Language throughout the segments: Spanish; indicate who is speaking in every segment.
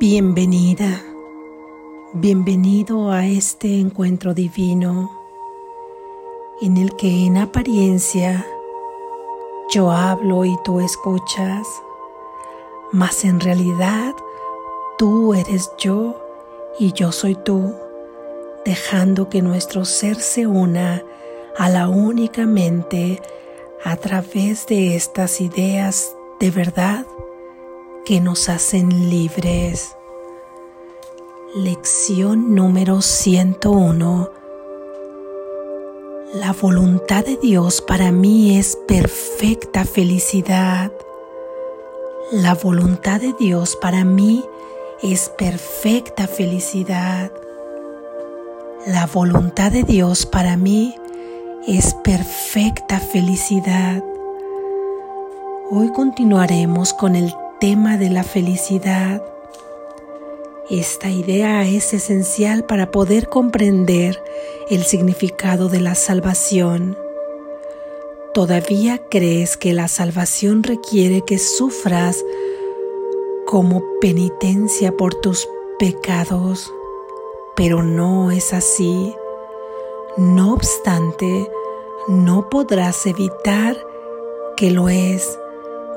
Speaker 1: Bienvenida, bienvenido a este encuentro divino en el que en apariencia yo hablo y tú escuchas, mas en realidad tú eres yo y yo soy tú, dejando que nuestro ser se una a la única mente a través de estas ideas de verdad que nos hacen libres. Lección número 101. La voluntad de Dios para mí es perfecta felicidad. La voluntad de Dios para mí es perfecta felicidad. La voluntad de Dios para mí es perfecta felicidad. Hoy continuaremos con el tema de la felicidad. Esta idea es esencial para poder comprender el significado de la salvación. ¿Todavía crees que la salvación requiere que sufras como penitencia por tus pecados? Pero no es así. No obstante, no podrás evitar que lo es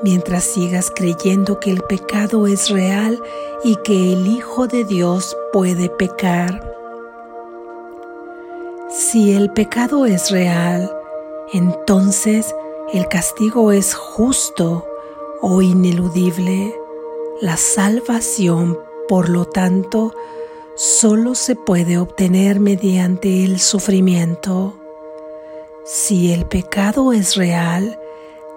Speaker 1: mientras sigas creyendo que el pecado es real y que el Hijo de Dios puede pecar. Si el pecado es real, entonces el castigo es justo o ineludible. La salvación, por lo tanto, solo se puede obtener mediante el sufrimiento. Si el pecado es real,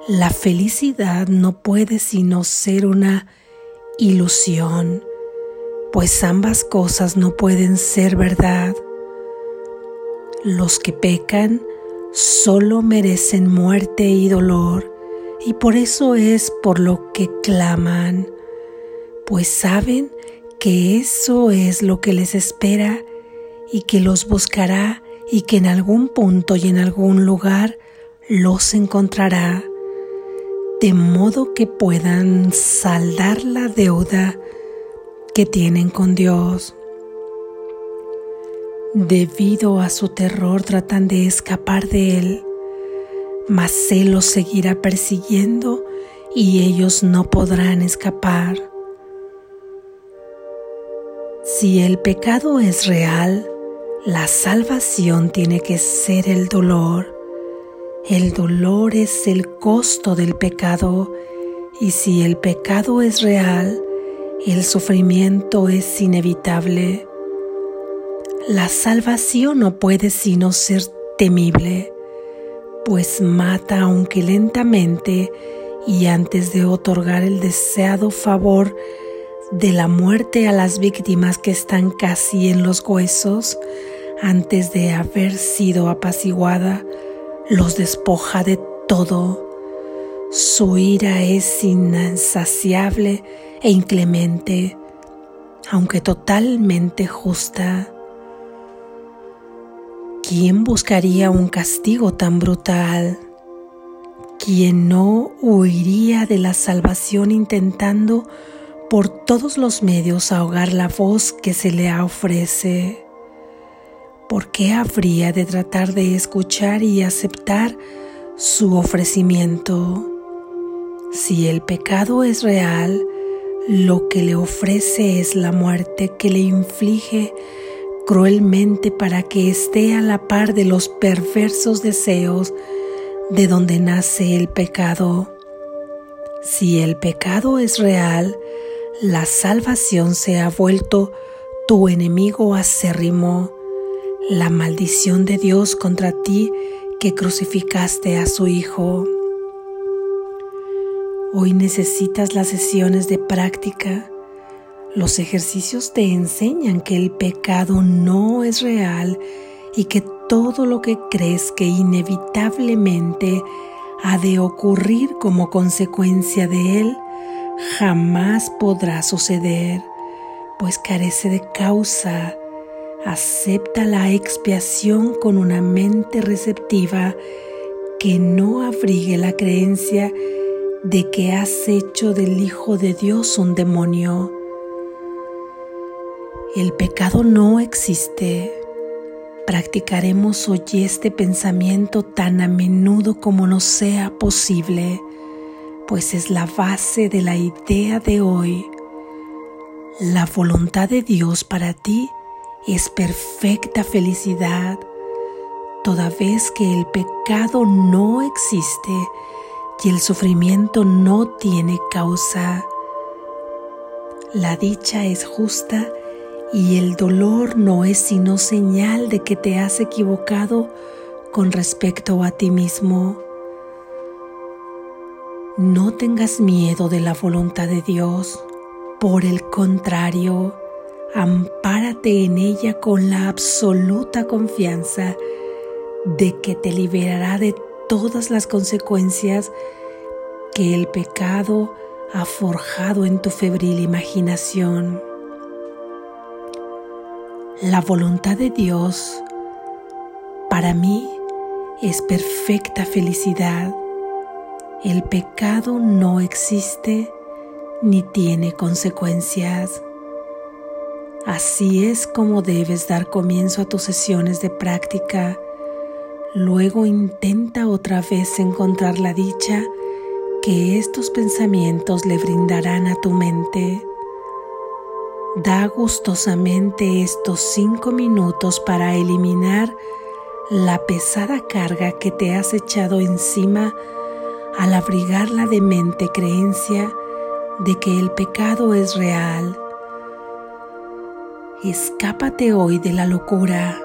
Speaker 1: la felicidad no puede sino ser una ilusión, pues ambas cosas no pueden ser verdad. Los que pecan solo merecen muerte y dolor, y por eso es por lo que claman, pues saben que eso es lo que les espera y que los buscará y que en algún punto y en algún lugar los encontrará de modo que puedan saldar la deuda que tienen con Dios. Debido a su terror tratan de escapar de Él, mas Él los seguirá persiguiendo y ellos no podrán escapar. Si el pecado es real, la salvación tiene que ser el dolor el dolor es el costo del pecado y si el pecado es real, el sufrimiento es inevitable. La salvación no puede sino ser temible, pues mata aunque lentamente y antes de otorgar el deseado favor de la muerte a las víctimas que están casi en los huesos, antes de haber sido apaciguada, los despoja de todo. Su ira es insaciable e inclemente, aunque totalmente justa. ¿Quién buscaría un castigo tan brutal? ¿Quién no huiría de la salvación intentando por todos los medios ahogar la voz que se le ofrece? ¿Por qué habría de tratar de escuchar y aceptar su ofrecimiento? Si el pecado es real, lo que le ofrece es la muerte que le inflige cruelmente para que esté a la par de los perversos deseos de donde nace el pecado. Si el pecado es real, la salvación se ha vuelto tu enemigo acérrimo la maldición de Dios contra ti que crucificaste a su Hijo. Hoy necesitas las sesiones de práctica. Los ejercicios te enseñan que el pecado no es real y que todo lo que crees que inevitablemente ha de ocurrir como consecuencia de él jamás podrá suceder, pues carece de causa Acepta la expiación con una mente receptiva que no abrigue la creencia de que has hecho del Hijo de Dios un demonio. El pecado no existe. Practicaremos hoy este pensamiento tan a menudo como nos sea posible, pues es la base de la idea de hoy. La voluntad de Dios para ti es perfecta felicidad, toda vez que el pecado no existe y el sufrimiento no tiene causa. La dicha es justa y el dolor no es sino señal de que te has equivocado con respecto a ti mismo. No tengas miedo de la voluntad de Dios, por el contrario, ampárate en ella con la absoluta confianza de que te liberará de todas las consecuencias que el pecado ha forjado en tu febril imaginación. La voluntad de Dios para mí es perfecta felicidad. El pecado no existe ni tiene consecuencias. Así es como debes dar comienzo a tus sesiones de práctica. Luego intenta otra vez encontrar la dicha que estos pensamientos le brindarán a tu mente. Da gustosamente estos cinco minutos para eliminar la pesada carga que te has echado encima al abrigar la demente creencia de que el pecado es real. Escápate hoy de la locura,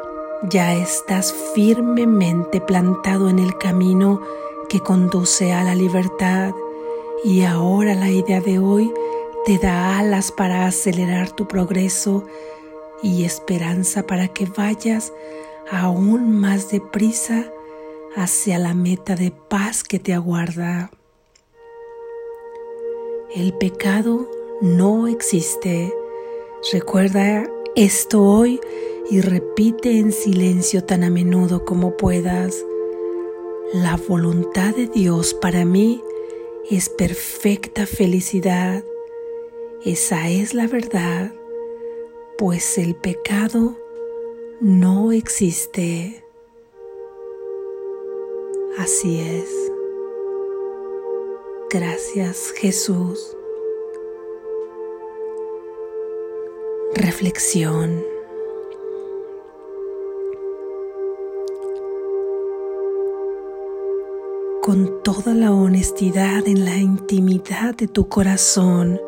Speaker 1: ya estás firmemente plantado en el camino que conduce a la libertad y ahora la idea de hoy te da alas para acelerar tu progreso y esperanza para que vayas aún más deprisa hacia la meta de paz que te aguarda. El pecado no existe. Recuerda esto hoy y repite en silencio tan a menudo como puedas. La voluntad de Dios para mí es perfecta felicidad. Esa es la verdad, pues el pecado no existe. Así es. Gracias Jesús. Reflexión. con toda la honestidad en la intimidad de tu corazón,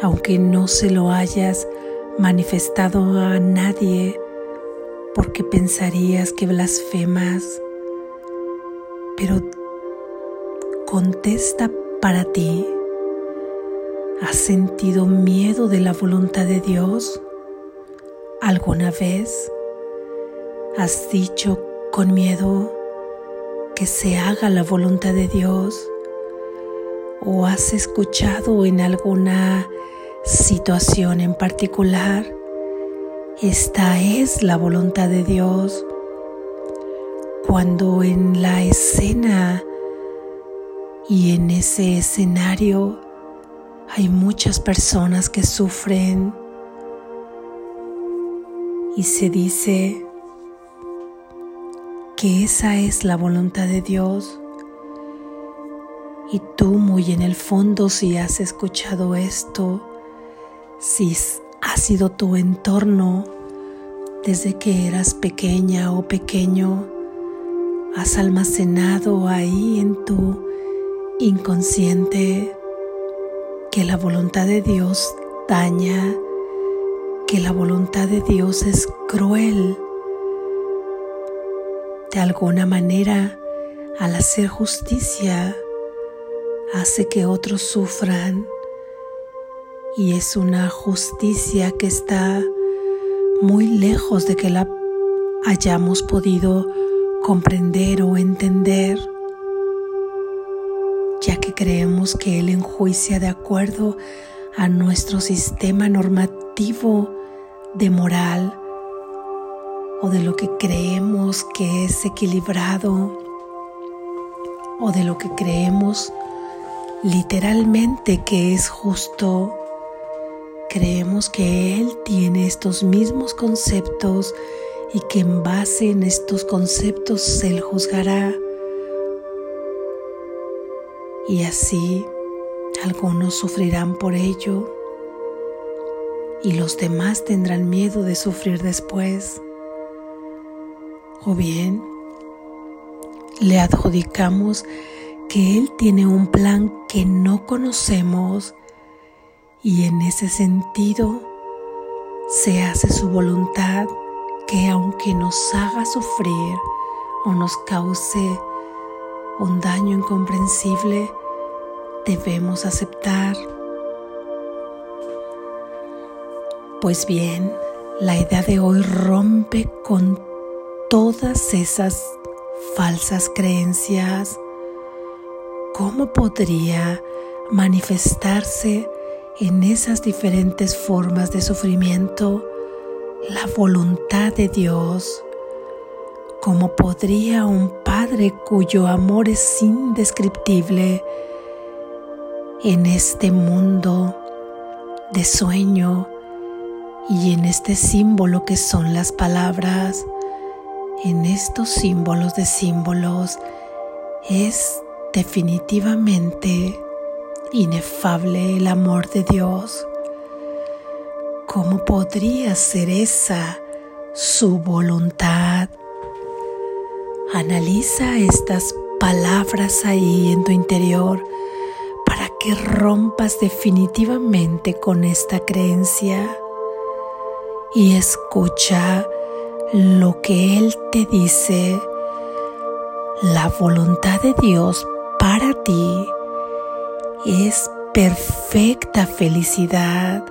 Speaker 1: aunque no se lo hayas manifestado a nadie porque pensarías que blasfemas, pero contesta para ti. ¿Has sentido miedo de la voluntad de Dios? ¿Alguna vez has dicho con miedo, que se haga la voluntad de Dios o has escuchado en alguna situación en particular, esta es la voluntad de Dios. Cuando en la escena y en ese escenario hay muchas personas que sufren y se dice, que esa es la voluntad de Dios. Y tú muy en el fondo si has escuchado esto, si ha sido tu entorno desde que eras pequeña o pequeño, has almacenado ahí en tu inconsciente que la voluntad de Dios daña, que la voluntad de Dios es cruel de alguna manera, al hacer justicia, hace que otros sufran. Y es una justicia que está muy lejos de que la hayamos podido comprender o entender, ya que creemos que Él enjuicia de acuerdo a nuestro sistema normativo de moral o de lo que creemos que es equilibrado o de lo que creemos literalmente que es justo. creemos que Él tiene estos mismos conceptos y que en base en estos conceptos Él juzgará. Y así algunos sufrirán por ello y los demás tendrán miedo de sufrir después. O bien le adjudicamos que Él tiene un plan que no conocemos y en ese sentido se hace su voluntad que aunque nos haga sufrir o nos cause un daño incomprensible, debemos aceptar. Pues bien, la idea de hoy rompe con todas esas falsas creencias. ¿Cómo podría manifestarse en esas diferentes formas de sufrimiento la voluntad de Dios? ¿Cómo podría un Padre cuyo amor es indescriptible en este mundo de sueño y en este símbolo que son las palabras, en estos símbolos de símbolos, es definitivamente inefable el amor de Dios. ¿Cómo podría ser esa su voluntad? Analiza estas palabras ahí en tu interior que rompas definitivamente con esta creencia y escucha lo que Él te dice. La voluntad de Dios para ti es perfecta felicidad.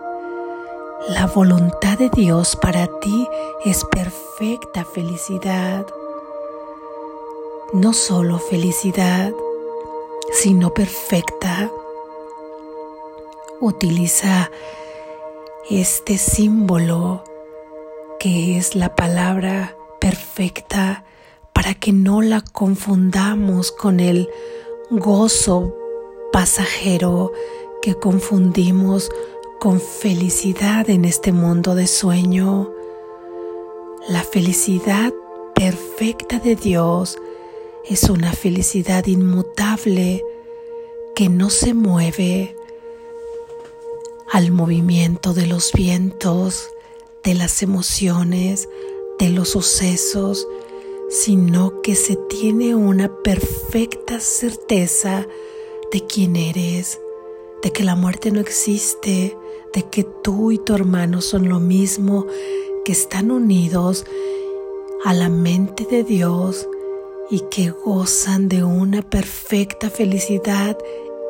Speaker 1: La voluntad de Dios para ti es perfecta felicidad. No solo felicidad, sino perfecta. Utiliza este símbolo que es la palabra perfecta para que no la confundamos con el gozo pasajero que confundimos con felicidad en este mundo de sueño. La felicidad perfecta de Dios es una felicidad inmutable que no se mueve al movimiento de los vientos, de las emociones, de los sucesos, sino que se tiene una perfecta certeza de quién eres, de que la muerte no existe, de que tú y tu hermano son lo mismo, que están unidos a la mente de Dios y que gozan de una perfecta felicidad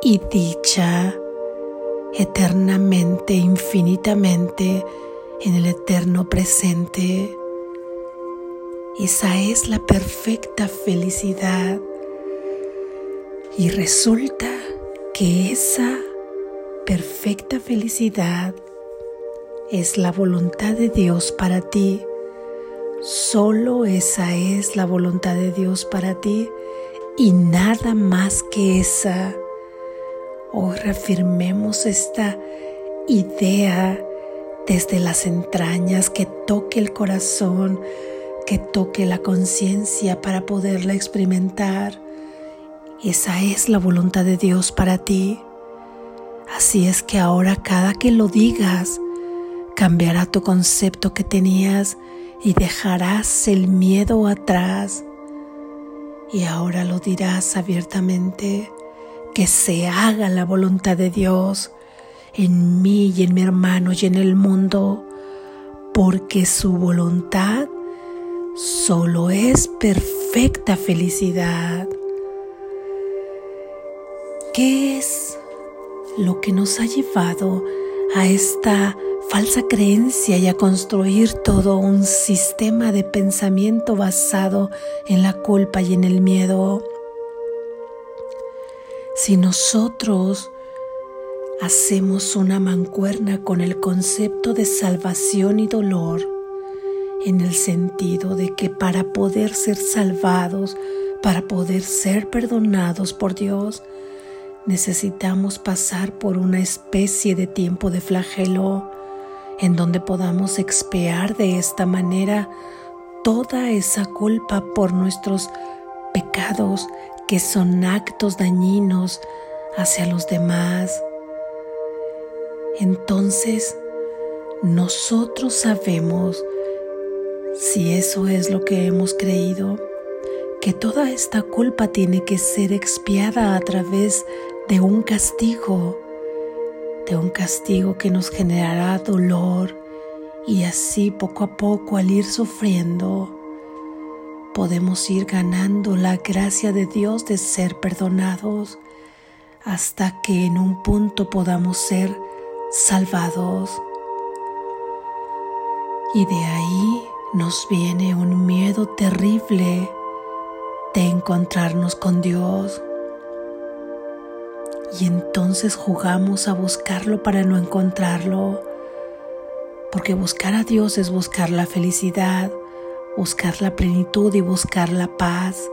Speaker 1: y dicha eternamente, infinitamente en el eterno presente. Esa es la perfecta felicidad. Y resulta que esa perfecta felicidad es la voluntad de Dios para ti. Solo esa es la voluntad de Dios para ti y nada más que esa. Hoy reafirmemos esta idea desde las entrañas que toque el corazón, que toque la conciencia para poderla experimentar. Esa es la voluntad de Dios para ti. Así es que ahora cada que lo digas, cambiará tu concepto que tenías y dejarás el miedo atrás. Y ahora lo dirás abiertamente, que se haga la voluntad de Dios en mí y en mi hermano y en el mundo, porque su voluntad solo es perfecta felicidad. ¿Qué es lo que nos ha llevado a esta falsa creencia y a construir todo un sistema de pensamiento basado en la culpa y en el miedo? Si nosotros hacemos una mancuerna con el concepto de salvación y dolor, en el sentido de que para poder ser salvados, para poder ser perdonados por Dios, necesitamos pasar por una especie de tiempo de flagelo en donde podamos expiar de esta manera toda esa culpa por nuestros pecados que son actos dañinos hacia los demás. Entonces, nosotros sabemos, si eso es lo que hemos creído, que toda esta culpa tiene que ser expiada a través de un castigo, de un castigo que nos generará dolor y así poco a poco al ir sufriendo podemos ir ganando la gracia de Dios de ser perdonados hasta que en un punto podamos ser salvados. Y de ahí nos viene un miedo terrible de encontrarnos con Dios. Y entonces jugamos a buscarlo para no encontrarlo, porque buscar a Dios es buscar la felicidad, buscar la plenitud y buscar la paz.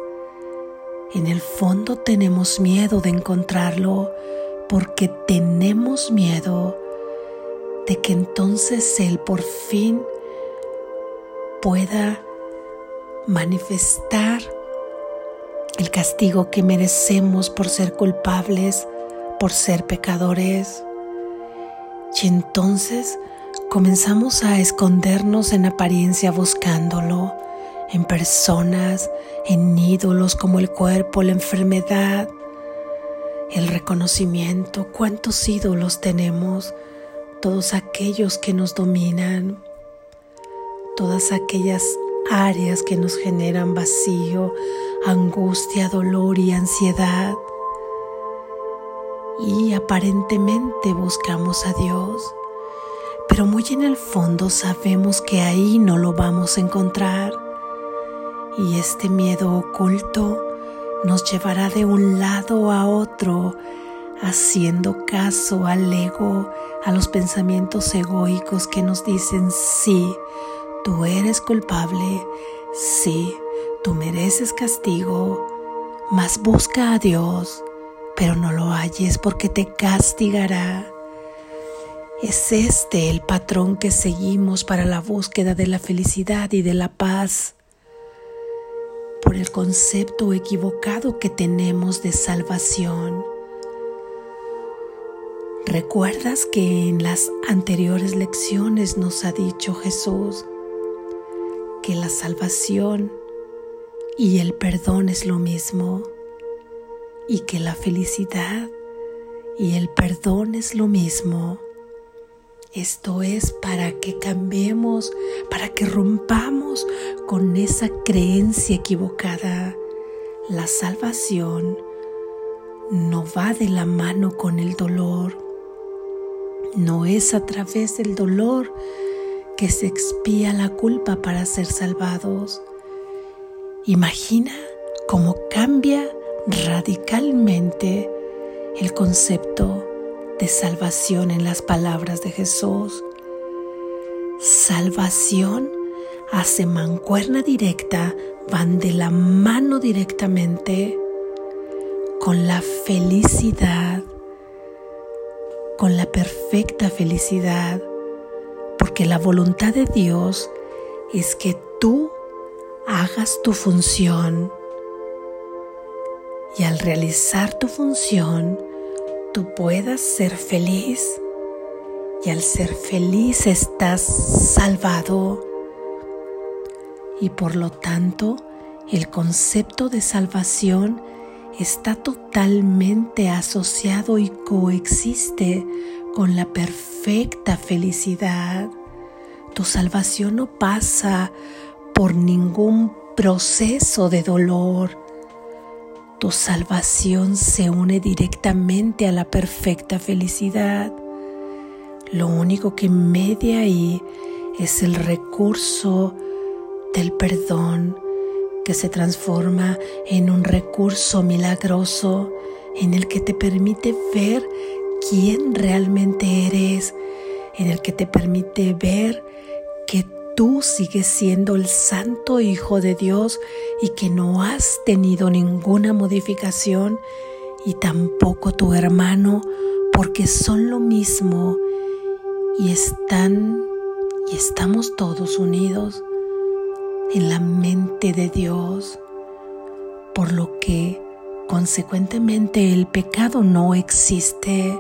Speaker 1: En el fondo tenemos miedo de encontrarlo porque tenemos miedo de que entonces Él por fin pueda manifestar el castigo que merecemos por ser culpables, por ser pecadores. Y entonces comenzamos a escondernos en apariencia buscándolo, en personas, en ídolos como el cuerpo, la enfermedad, el reconocimiento. ¿Cuántos ídolos tenemos? Todos aquellos que nos dominan, todas aquellas áreas que nos generan vacío, angustia, dolor y ansiedad. Y aparentemente buscamos a Dios, pero muy en el fondo sabemos que ahí no lo vamos a encontrar. Y este miedo oculto nos llevará de un lado a otro, haciendo caso al ego, a los pensamientos egoicos que nos dicen sí, Tú eres culpable, sí, tú mereces castigo, mas busca a Dios, pero no lo halles porque te castigará. Es este el patrón que seguimos para la búsqueda de la felicidad y de la paz, por el concepto equivocado que tenemos de salvación. ¿Recuerdas que en las anteriores lecciones nos ha dicho Jesús que la salvación y el perdón es lo mismo y que la felicidad y el perdón es lo mismo. Esto es para que cambiemos, para que rompamos con esa creencia equivocada. La salvación no va de la mano con el dolor. No es a través del dolor que se expía la culpa para ser salvados. Imagina cómo cambia radicalmente el concepto de salvación en las palabras de Jesús. Salvación hace mancuerna directa, van de la mano directamente con la felicidad, con la perfecta felicidad porque la voluntad de Dios es que tú hagas tu función y al realizar tu función tú puedas ser feliz y al ser feliz estás salvado y por lo tanto el concepto de salvación está totalmente asociado y coexiste con la perfecta felicidad. Tu salvación no pasa por ningún proceso de dolor. Tu salvación se une directamente a la perfecta felicidad. Lo único que media ahí es el recurso del perdón que se transforma en un recurso milagroso en el que te permite ver quién realmente eres, en el que te permite ver tú sigues siendo el santo Hijo de Dios y que no has tenido ninguna modificación y tampoco tu hermano porque son lo mismo y están y estamos todos unidos en la mente de Dios, por lo que consecuentemente el pecado no existe.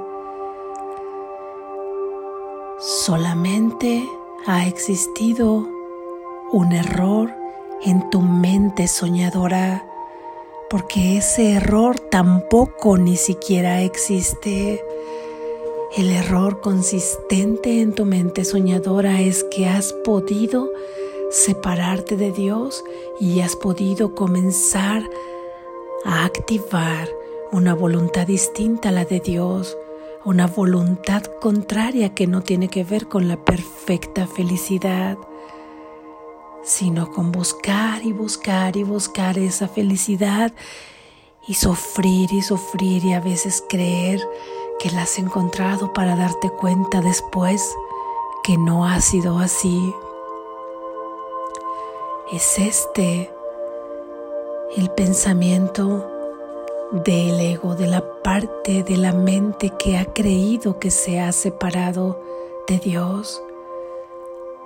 Speaker 1: Solamente ha existido un error en tu mente soñadora, porque ese error tampoco ni siquiera existe. El error consistente en tu mente soñadora es que has podido separarte de Dios y has podido comenzar a activar una voluntad distinta a la de Dios, una voluntad contraria que no tiene que ver con la perfecta felicidad, sino con buscar y buscar y buscar esa felicidad y sufrir y sufrir y a veces creer que la has encontrado para darte cuenta después que no ha sido así. Es este el pensamiento del ego, de la parte de la mente que ha creído que se ha separado de Dios.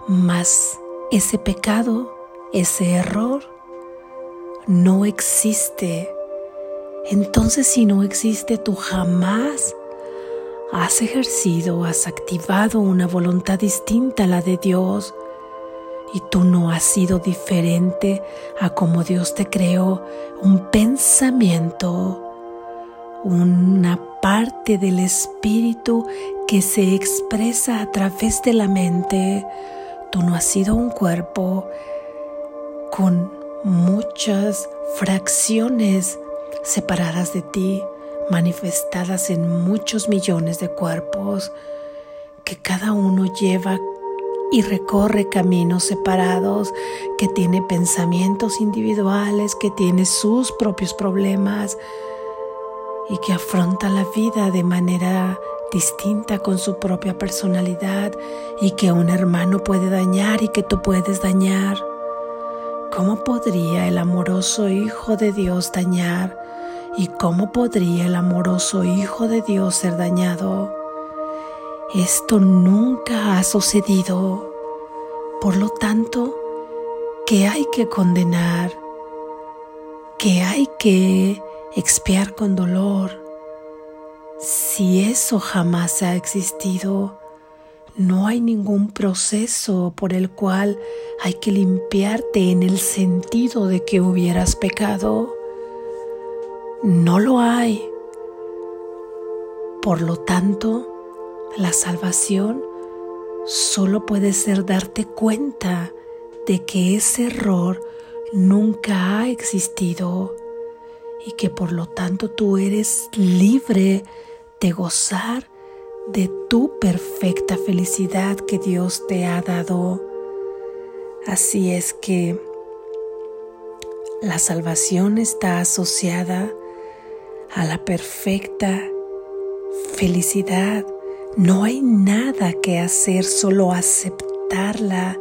Speaker 1: Mas ese pecado, ese error, no existe. Entonces si no existe, tú jamás has ejercido, has activado una voluntad distinta a la de Dios y tú no has sido diferente a como Dios te creó, un pensamiento, una parte del espíritu que se expresa a través de la mente. Tú no has sido un cuerpo con muchas fracciones separadas de ti manifestadas en muchos millones de cuerpos que cada uno lleva y recorre caminos separados, que tiene pensamientos individuales, que tiene sus propios problemas y que afronta la vida de manera distinta con su propia personalidad y que un hermano puede dañar y que tú puedes dañar. ¿Cómo podría el amoroso Hijo de Dios dañar? ¿Y cómo podría el amoroso Hijo de Dios ser dañado? Esto nunca ha sucedido. Por lo tanto, que hay que condenar, que hay que expiar con dolor. Si eso jamás ha existido, no hay ningún proceso por el cual hay que limpiarte en el sentido de que hubieras pecado. No lo hay. Por lo tanto, la salvación solo puede ser darte cuenta de que ese error nunca ha existido y que por lo tanto tú eres libre de gozar de tu perfecta felicidad que Dios te ha dado. Así es que la salvación está asociada a la perfecta felicidad. No hay nada que hacer, solo aceptarla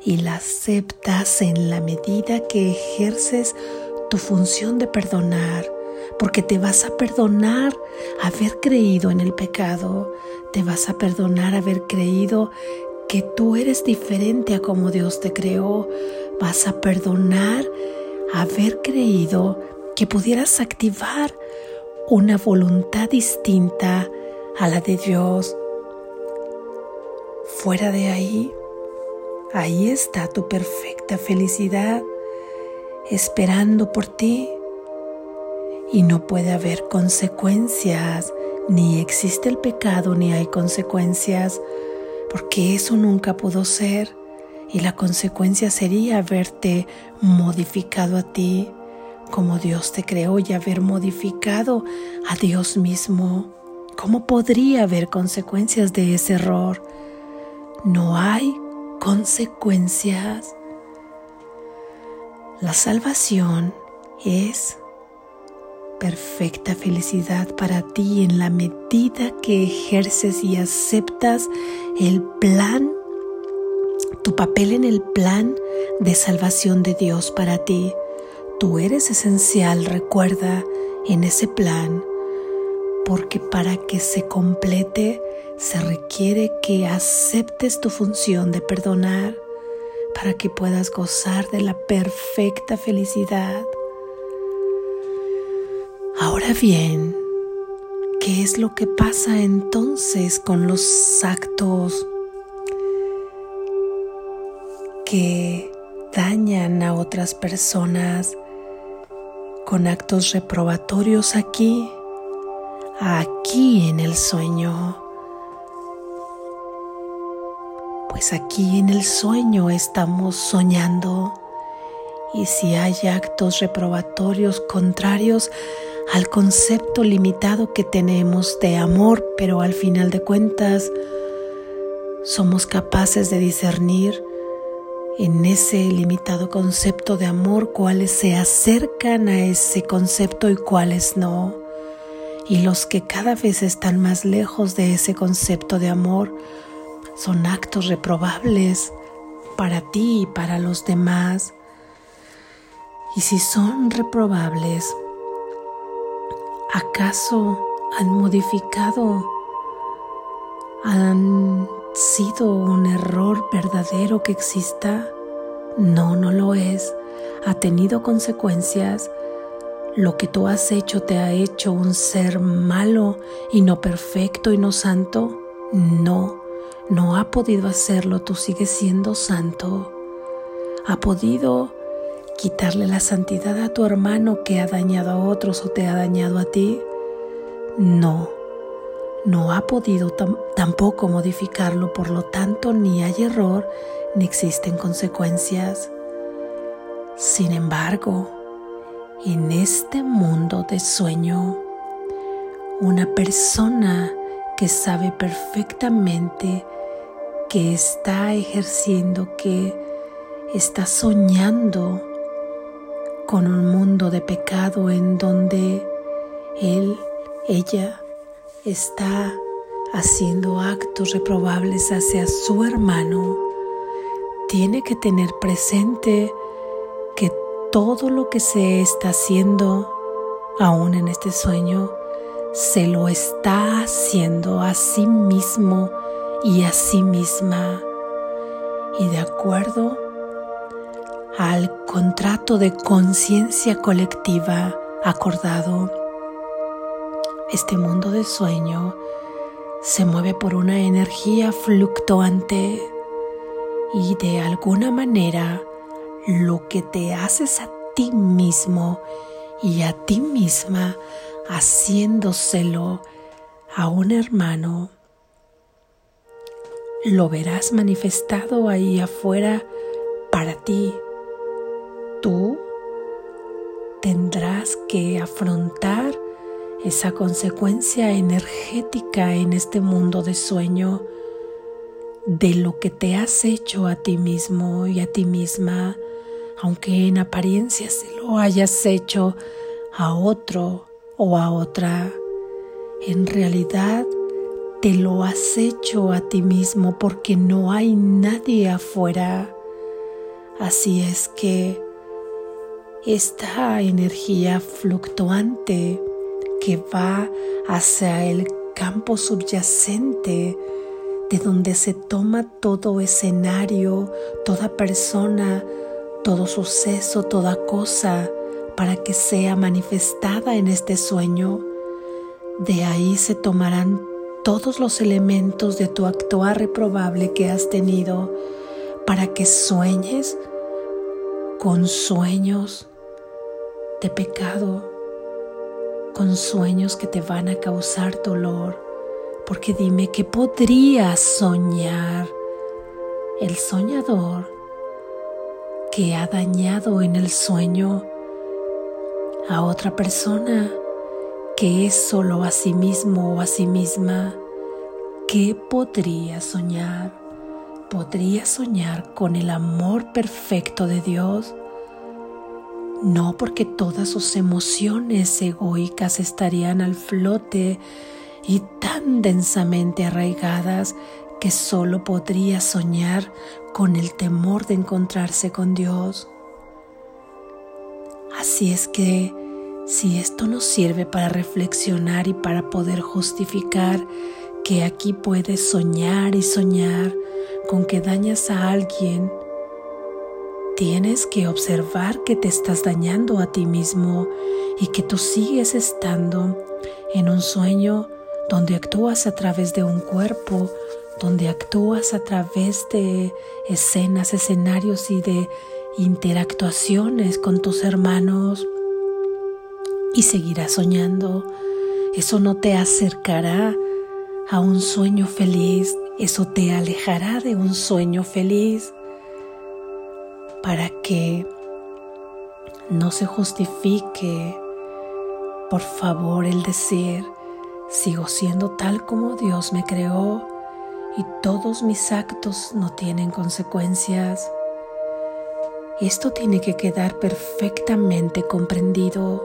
Speaker 1: y la aceptas en la medida que ejerces tu función de perdonar, porque te vas a perdonar haber creído en el pecado, te vas a perdonar haber creído que tú eres diferente a como Dios te creó, vas a perdonar haber creído que pudieras activar una voluntad distinta a la de Dios. Fuera de ahí, ahí está tu perfecta felicidad esperando por ti y no puede haber consecuencias, ni existe el pecado ni hay consecuencias, porque eso nunca pudo ser y la consecuencia sería haberte modificado a ti como Dios te creó y haber modificado a Dios mismo. ¿Cómo podría haber consecuencias de ese error? No hay consecuencias. La salvación es perfecta felicidad para ti en la medida que ejerces y aceptas el plan, tu papel en el plan de salvación de Dios para ti. Tú eres esencial, recuerda, en ese plan, porque para que se complete se requiere que aceptes tu función de perdonar para que puedas gozar de la perfecta felicidad. Ahora bien, ¿qué es lo que pasa entonces con los actos que dañan a otras personas con actos reprobatorios aquí, aquí en el sueño? Pues aquí en el sueño estamos soñando y si hay actos reprobatorios contrarios al concepto limitado que tenemos de amor, pero al final de cuentas somos capaces de discernir en ese limitado concepto de amor cuáles se acercan a ese concepto y cuáles no. Y los que cada vez están más lejos de ese concepto de amor son actos reprobables para ti y para los demás. Y si son reprobables, ¿acaso han modificado, han sido un error verdadero que exista? No, no lo es. Ha tenido consecuencias. Lo que tú has hecho te ha hecho un ser malo y no perfecto y no santo. No, no ha podido hacerlo. Tú sigues siendo santo. Ha podido quitarle la santidad a tu hermano que ha dañado a otros o te ha dañado a ti? No, no ha podido tampoco modificarlo, por lo tanto ni hay error ni existen consecuencias. Sin embargo, en este mundo de sueño, una persona que sabe perfectamente que está ejerciendo, que está soñando con un mundo de pecado en donde él, ella está haciendo actos reprobables hacia su hermano, tiene que tener presente todo lo que se está haciendo, aún en este sueño, se lo está haciendo a sí mismo y a sí misma. Y de acuerdo al contrato de conciencia colectiva acordado. Este mundo de sueño se mueve por una energía fluctuante y de alguna manera lo que te haces a ti mismo y a ti misma haciéndoselo a un hermano, lo verás manifestado ahí afuera para ti. Tú tendrás que afrontar esa consecuencia energética en este mundo de sueño de lo que te has hecho a ti mismo y a ti misma, aunque en apariencia se lo hayas hecho a otro o a otra. En realidad te lo has hecho a ti mismo porque no hay nadie afuera. Así es que esta energía fluctuante que va hacia el campo subyacente de donde se toma todo escenario, toda persona, todo suceso, toda cosa para que sea manifestada en este sueño. De ahí se tomarán todos los elementos de tu actuar reprobable que has tenido para que sueñes con sueños de pecado, con sueños que te van a causar dolor, porque dime que podría soñar el soñador que ha dañado en el sueño a otra persona que es solo a sí mismo o a sí misma, ¿qué podría soñar? ¿Podría soñar con el amor perfecto de Dios? no porque todas sus emociones egoicas estarían al flote y tan densamente arraigadas que solo podría soñar con el temor de encontrarse con Dios. Así es que si esto nos sirve para reflexionar y para poder justificar que aquí puedes soñar y soñar con que dañas a alguien, tienes que observar que te estás dañando a ti mismo y que tú sigues estando en un sueño donde actúas a través de un cuerpo, donde actúas a través de escenas, escenarios y de interactuaciones con tus hermanos y seguirás soñando. Eso no te acercará a un sueño feliz, eso te alejará de un sueño feliz para que no se justifique, por favor, el decir, sigo siendo tal como Dios me creó y todos mis actos no tienen consecuencias. Esto tiene que quedar perfectamente comprendido.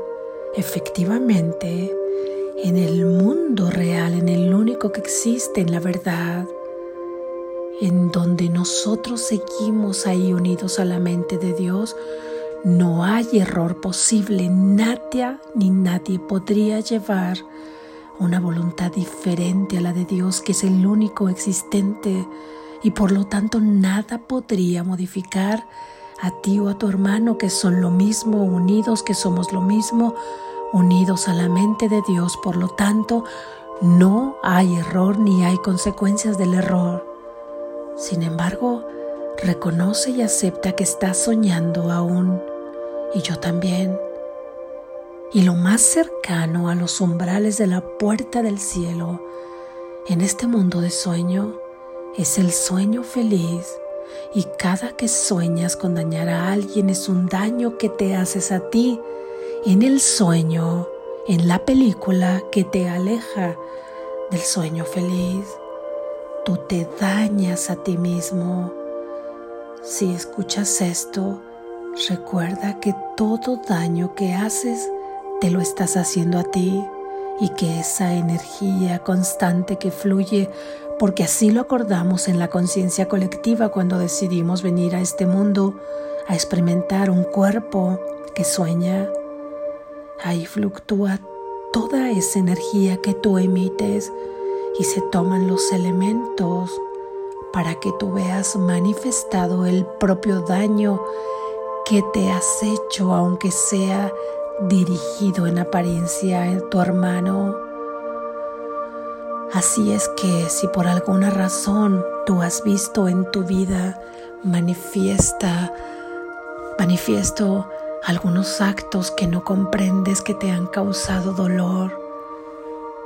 Speaker 1: Efectivamente, en el mundo real, en el único que existe, en la verdad, en donde nosotros seguimos ahí unidos a la mente de Dios, no hay error posible. Nadie ni nadie podría llevar una voluntad diferente a la de Dios, que es el único existente, y por lo tanto nada podría modificar a ti o a tu hermano que son lo mismo, unidos, que somos lo mismo, unidos a la mente de Dios. Por lo tanto, no hay error ni hay consecuencias del error. Sin embargo, reconoce y acepta que estás soñando aún, y yo también. Y lo más cercano a los umbrales de la puerta del cielo, en este mundo de sueño, es el sueño feliz y cada que sueñas con dañar a alguien es un daño que te haces a ti en el sueño, en la película que te aleja del sueño feliz. Tú te dañas a ti mismo. Si escuchas esto, recuerda que todo daño que haces te lo estás haciendo a ti y que esa energía constante que fluye porque así lo acordamos en la conciencia colectiva cuando decidimos venir a este mundo a experimentar un cuerpo que sueña. Ahí fluctúa toda esa energía que tú emites y se toman los elementos para que tú veas manifestado el propio daño que te has hecho, aunque sea dirigido en apariencia a tu hermano. Así es que si por alguna razón tú has visto en tu vida manifiesta, manifiesto algunos actos que no comprendes que te han causado dolor,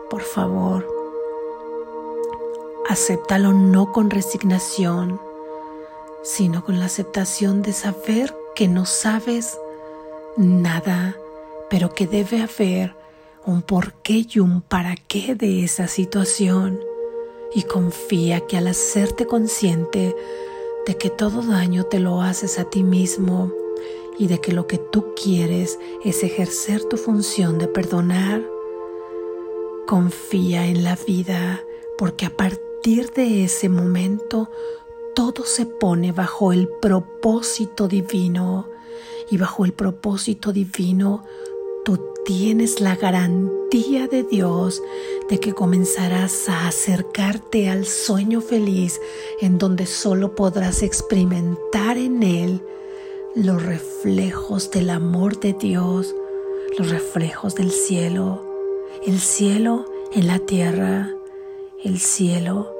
Speaker 1: por favor, acéptalo no con resignación, sino con la aceptación de saber que no sabes nada, pero que debe haber un porqué y un para qué de esa situación. Y confía que al hacerte consciente de que todo daño te lo haces a ti mismo y de que lo que tú quieres es ejercer tu función de perdonar, confía en la vida porque a partir de ese momento todo se pone bajo el propósito divino. Y bajo el propósito divino tú tienes la garantía de Dios de que comenzarás a acercarte al sueño feliz en donde solo podrás experimentar en Él los reflejos del amor de Dios, los reflejos del cielo, el cielo en la tierra, el cielo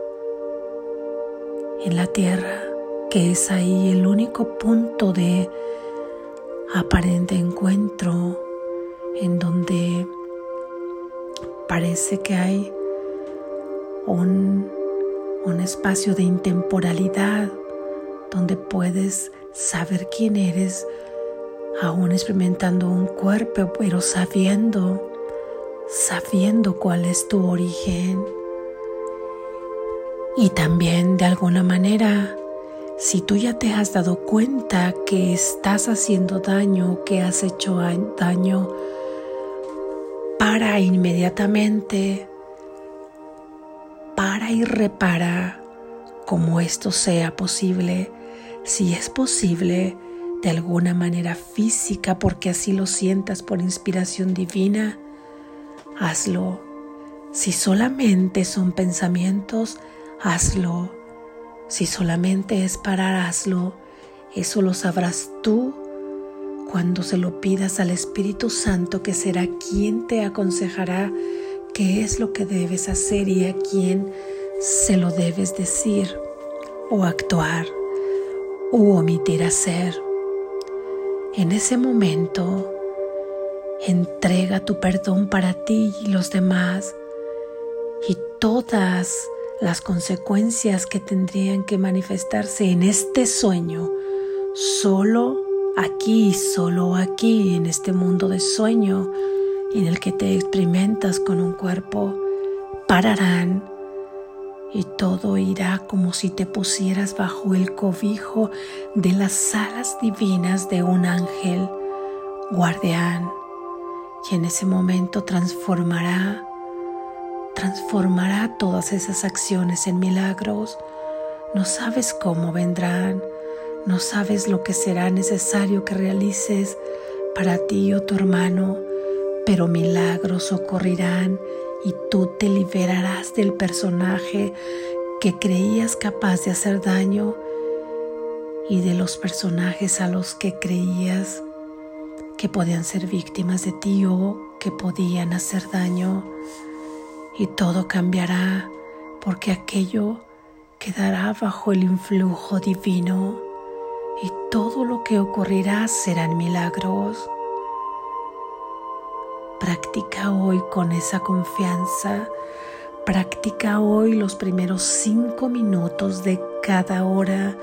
Speaker 1: en la tierra, que es ahí el único punto de aparente encuentro en donde parece que hay un, espacio de intemporalidad donde puedes saber quién eres, aún experimentando un cuerpo, pero sabiendo, sabiendo cuál es tu origen. Y también de alguna manera si tú ya te has dado cuenta que estás haciendo daño, que has hecho daño, para inmediatamente, para y repara como esto sea posible, si es posible de alguna manera física, porque así lo sientas por inspiración divina, hazlo. Si solamente son pensamientos, hazlo. Si solamente es parar, hazlo. Eso lo sabrás tú cuando se lo pidas al Espíritu Santo, que será quien te aconsejará qué es lo que debes hacer y a quién se lo debes decir o actuar o omitir hacer. En ese momento, entrega tu perdón para ti y los demás y todas las consecuencias que tendrían que manifestarse en este sueño, solo aquí, solo aquí, en este mundo de sueño en el que te experimentas con un cuerpo, pararán y todo irá como si te pusieras bajo el cobijo de las alas divinas de un ángel guardián y en ese momento transformará transformará todas esas acciones en milagros. No sabes cómo vendrán, no sabes lo que será necesario que realices para ti o tu hermano, pero milagros ocurrirán y tú te liberarás del personaje que creías capaz de hacer daño y de los personajes a los que creías que podían ser víctimas de ti o que podían hacer daño. Y todo cambiará porque aquello quedará bajo el influjo divino y todo lo que ocurrirá serán milagros. Practica hoy con esa confianza, practica hoy los primeros cinco minutos de cada hora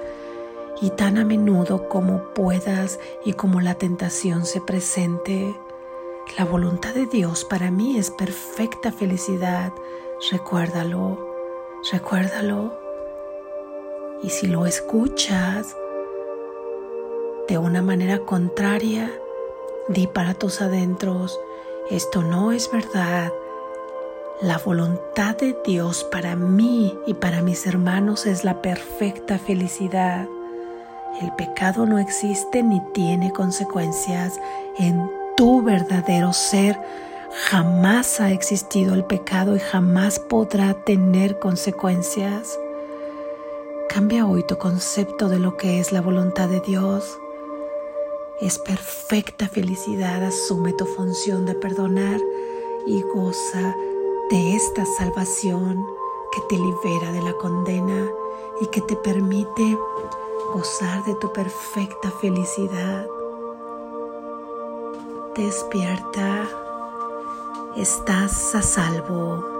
Speaker 1: y tan a menudo como puedas y como la tentación se presente. La voluntad de Dios para mí es perfecta felicidad. Recuérdalo, recuérdalo. Y si lo escuchas de una manera contraria, di para tus adentros, esto no es verdad. La voluntad de Dios para mí y para mis hermanos es la perfecta felicidad. El pecado no existe ni tiene consecuencias en tu verdadero ser, jamás ha existido el pecado y jamás podrá tener consecuencias. Cambia hoy tu concepto de lo que es la voluntad de Dios. Es perfecta felicidad, asume tu función de perdonar y goza de esta salvación que te libera de la condena y que te permite gozar de tu perfecta felicidad despierta, estás a salvo.